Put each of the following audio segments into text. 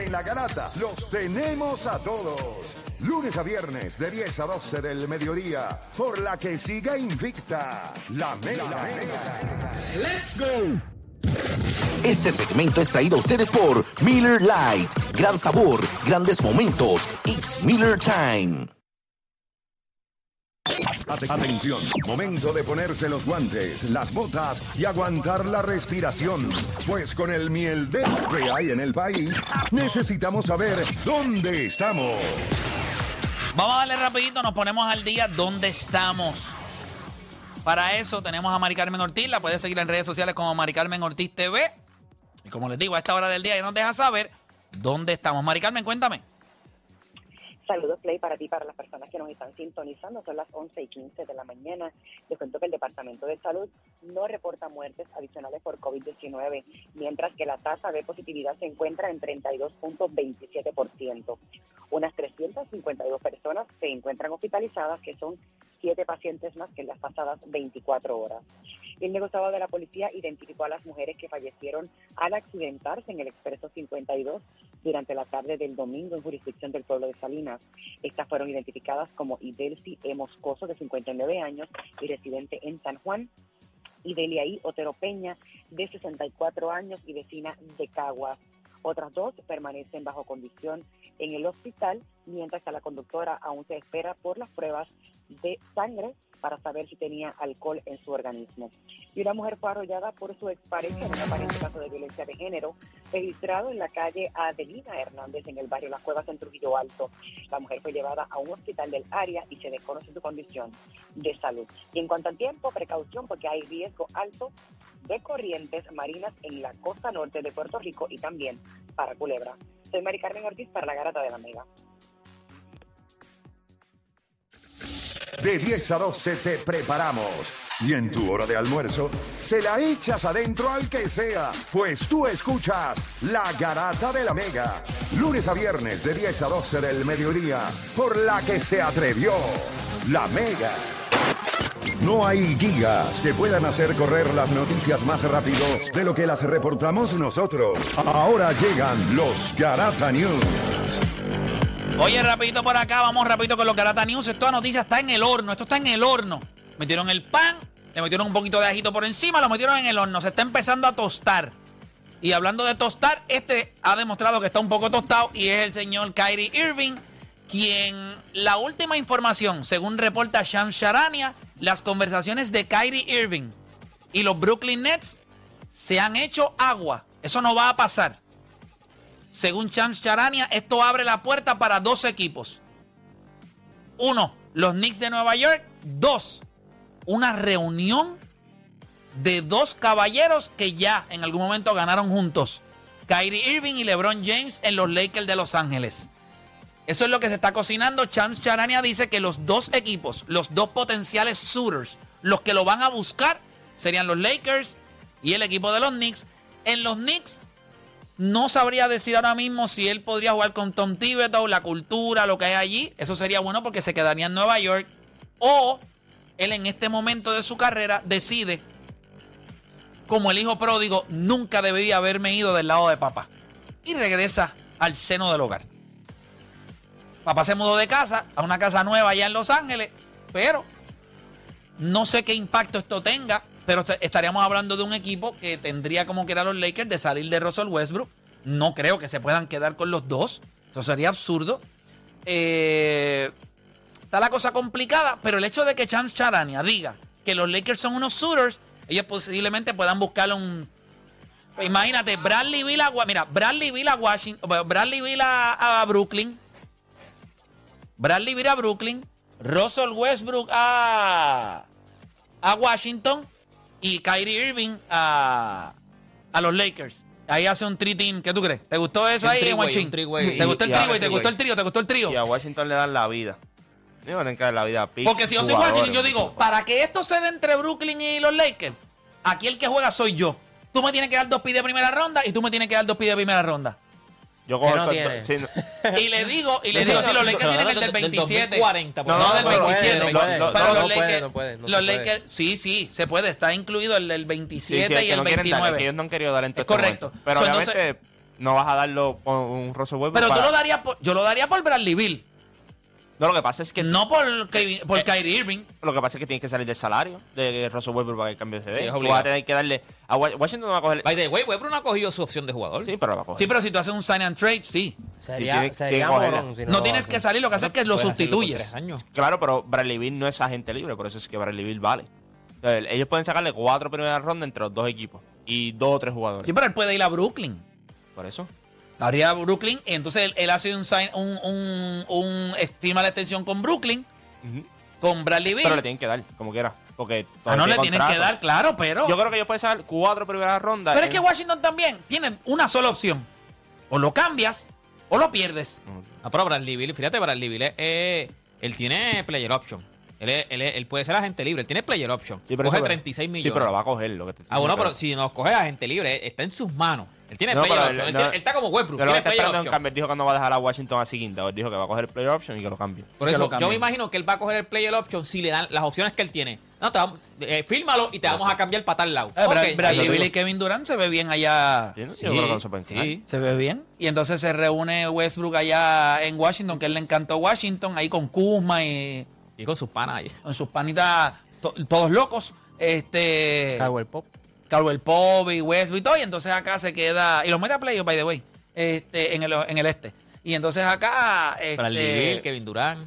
En la garata los tenemos a todos. Lunes a viernes de 10 a 12 del mediodía. Por la que siga invicta. La Mega. Let's go. Este segmento es traído a ustedes por Miller Light. Gran sabor, grandes momentos. It's Miller Time. Atención, momento de ponerse los guantes, las botas y aguantar la respiración. Pues con el miel de que hay en el país, necesitamos saber dónde estamos. Vamos a darle rapidito, nos ponemos al día dónde estamos. Para eso tenemos a Mari Carmen Ortiz, la puedes seguir en redes sociales como Mari Carmen Ortiz TV. Y como les digo, a esta hora del día ya nos deja saber dónde estamos. Mari Carmen, cuéntame. Saludos, Play, para ti, para las personas que nos están sintonizando. Son las 11 y 15 de la mañana. Les cuento que el Departamento de Salud no reporta muertes adicionales por COVID-19, mientras que la tasa de positividad se encuentra en 32.27%. Unas 352 personas se encuentran hospitalizadas, que son siete pacientes más que en las pasadas 24 horas. El negociado de la policía identificó a las mujeres que fallecieron al accidentarse en el Expreso 52 durante la tarde del domingo en jurisdicción del pueblo de Salinas. Estas fueron identificadas como Idelsi E. Moscoso, de 59 años y residente en San Juan, y Deliaí Otero Peña, de 64 años y vecina de Caguas. Otras dos permanecen bajo condición en el hospital, mientras que la conductora aún se espera por las pruebas de sangre para saber si tenía alcohol en su organismo. Y una mujer fue arrollada por su expareja en un aparente caso de violencia de género registrado en la calle Adelina Hernández en el barrio Las Cuevas en Trujillo Alto. La mujer fue llevada a un hospital del área y se desconoce su condición de salud. Y en cuanto al tiempo, precaución porque hay riesgo alto de corrientes marinas en la costa norte de Puerto Rico y también para Culebra. Soy Mari Carmen Ortiz para la Garata de la Mega. De 10 a 12 te preparamos. Y en tu hora de almuerzo, se la echas adentro al que sea, pues tú escuchas La Garata de la Mega. Lunes a viernes de 10 a 12 del mediodía, por la que se atrevió La Mega. No hay guías que puedan hacer correr las noticias más rápido de lo que las reportamos nosotros. Ahora llegan los Garata News. Oye, rapidito por acá, vamos rapidito con los Garata News. Esta noticia está en el horno, esto está en el horno. Metieron el pan, le metieron un poquito de ajito por encima, lo metieron en el horno. Se está empezando a tostar. Y hablando de tostar, este ha demostrado que está un poco tostado y es el señor Kyrie Irving, quien la última información, según reporta Shams Charania, las conversaciones de Kyrie Irving y los Brooklyn Nets se han hecho agua. Eso no va a pasar. Según Shams Charania, esto abre la puerta para dos equipos. Uno, los Knicks de Nueva York. Dos, una reunión de dos caballeros que ya en algún momento ganaron juntos. Kyrie Irving y LeBron James en los Lakers de Los Ángeles. Eso es lo que se está cocinando. Chams Charania dice que los dos equipos, los dos potenciales suitors, los que lo van a buscar serían los Lakers y el equipo de los Knicks. En los Knicks no sabría decir ahora mismo si él podría jugar con Tom Thibodeau, la cultura, lo que hay allí. Eso sería bueno porque se quedaría en Nueva York. O él en este momento de su carrera decide, como el hijo pródigo, nunca debería haberme ido del lado de papá. Y regresa al seno del hogar. Papá se mudó de casa a una casa nueva allá en Los Ángeles, pero no sé qué impacto esto tenga, pero estaríamos hablando de un equipo que tendría como que era los Lakers de salir de Russell Westbrook. No creo que se puedan quedar con los dos. Eso sería absurdo. Eh, está la cosa complicada, pero el hecho de que Chance Charania diga que los Lakers son unos suitors, ellos posiblemente puedan buscar un. Imagínate, Bradley Bill a, mira, Bradley Bill a Washington, Bradley Bill a, a Brooklyn, Bradley Bill a Brooklyn, Russell Westbrook a, a Washington y Kyrie Irving a, a los Lakers. Ahí hace un tri team. ¿Qué tú crees? ¿Te gustó eso Un ahí, three-way, Guachín? un three-way. ¿Te gustó el Y- y te gustó el trío? ¿Te gustó el trío? Y a Washington le dan la vida. Le van a dar la vida a Porque si yo soy jugadores, Washington, yo digo, para que esto se dé entre Brooklyn y los Lakers, aquí el que juega soy yo. Tú me tienes que dar dos pies de primera ronda y tú me tienes que dar dos pies de primera ronda. Yo cojo no el sí, no. Y le digo, y le digo, si los Lakers tienen el del del 27. 2040, no, no, del no, no 27. puede, no puede, pero los Lakers, los. Lakers, sí, sí, se puede, está incluido el del Sí, 27 sí, es y el no quieren dar, es 29. que ellos no han querido dar en este correcto. Pero obviamente no vas a darlo con un Russell Westbrook pero tú lo darías yo lo daría por Bradley Bill, No, lo que pasa es que no por, Kevin- por Eh, Kyrie Irving. Lo que pasa es que tienes que salir del salario de Russell Westbrook para que cambie de Sí, CD. es Tú vas obligado. a tener que darle. A Wa- Washington no va a coger. By the way, Westbrook no ha cogido su opción de jugador. Sí, pero lo va a coger. Sí, pero si tú haces un sign and trade, sí. Sería, tiene- sería tiene que cogerla. morón si No, lo tienes hace. que salir, lo que hace es que lo Puedes hacerlo por sustituyes. tres años. Claro, pero Bradley Bill no es agente libre, por eso es que Bradley Bill vale. Entonces, ellos pueden sacarle cuatro primeras rondas entre los dos equipos y dos o tres jugadores. Sí, pero él puede ir a Brooklyn. Por eso. Haría Brooklyn, y entonces él, él hace un, sign, un, un, un firma la extensión con Brooklyn, con Bradley Bill. Pero le tienen que dar, como quiera. Porque ah, no le tienen que dar, claro, pero. Yo creo que ellos pueden sacar cuatro primeras rondas. pero es que Washington también tiene una sola opción. O lo cambias o lo pierdes. Ah, pero Bradley Bill, fíjate, Bradley Bill, es, eh, él tiene player option. Él, es- él, es- él puede ser agente libre, él tiene player option. Sí, pero Coge eso- 36 millones. Sí, pero lo va a coger. Lo que te estoy Ah, bueno, pero si nos coge agente libre, está en sus manos. Él tiene No, player option. él- no- tiene- él está como Westbrook, tiene está player option. cambio. Él dijo que no va a dejar a Washington así quinta. Él dijo que va a coger el player option y que lo cambie. Por eso, yo me imagino que él va a coger el player option si le dan las opciones que él tiene. No, te vamos, eh, fírmalo y te vamos a cambiar para tal lado. Eh, Bradley Bill y Kevin Durant se ve bien allá. Sí, ¿no? Sí, Yo creo que no se sí. Ve bien. Y entonces se reúne Westbrook allá en Washington, que él le encantó Washington, ahí con Kuzma y Y con sus panas ahí. con sus panitas, to- todos locos. Este. Caldwell Pop. Caldwell Pop y Westbrook y todo. Y entonces acá se queda. Y los mete a playoff, by the way. Este, en, el, en el este. Y entonces acá. Este, Bradley Bill, Kevin Durant.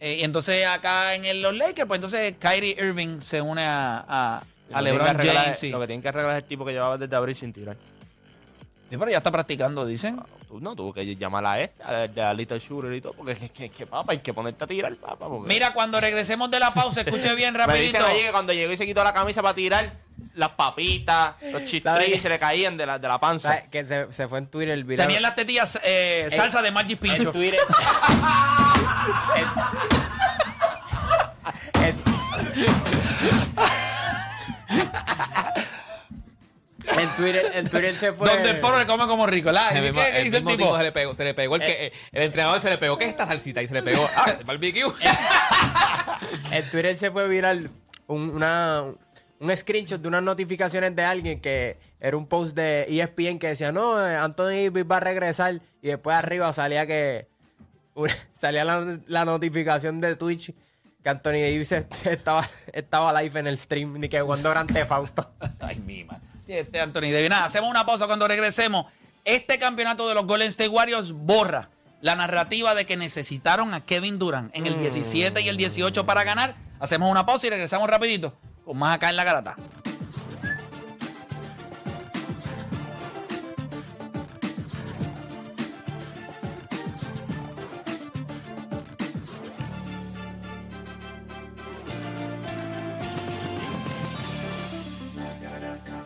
eh, y entonces acá en el- los Lakers, pues entonces Kyrie Irving se une a, a, que que LeBron arreglar- James. sí. Lo que tienen que arreglar es el tipo que llevaba desde abril sin tirar. Sí, pero ya está practicando, dicen. Tú no, tuvo que llamar a esta, a, a Little Shooter y todo, porque es que, que, papá, hay que ponerte a tirar, papá. porque- Mira, cuando regresemos de la pausa, escuche bien me dicen rapidito. allí que cuando llegó y se quitó la camisa para tirar, las papitas, los chistrillos se le caían de la, de la panza. ¿Sabes? Que se, se fue en Twitter el video. Tenían las tetillas eh, salsa de Magic Pincho. en Twitter. en, Twitter, en Twitter se fue. Donde el porro le come como rico. ¿la? El ¿Qué, mismo, qué el dice el tipo? tipo se le pegó, se le pegó el que el entrenador se le pegó, ¿qué es esta salsita? Y se le pegó, ah, barbecue. En Twitter se fue viral un, una, un screenshot de unas notificaciones de alguien que era un post de ESPN que decía, no, eh, Anthony Davis va a regresar. Y después arriba salía que salía la, la notificación de Twitch que Anthony Davis est- estaba, estaba live en el stream, ni que jugando Grand Theft Auto. Ay, mi madre. Sí, Este Anthony Davis. Nada, hacemos una pausa cuando regresemos. Este campeonato de los Golden State Warriors borra la narrativa de que necesitaron a Kevin Durant en el 17 y el 18 para ganar. Hacemos una pausa y regresamos rapidito con más acá en la garata.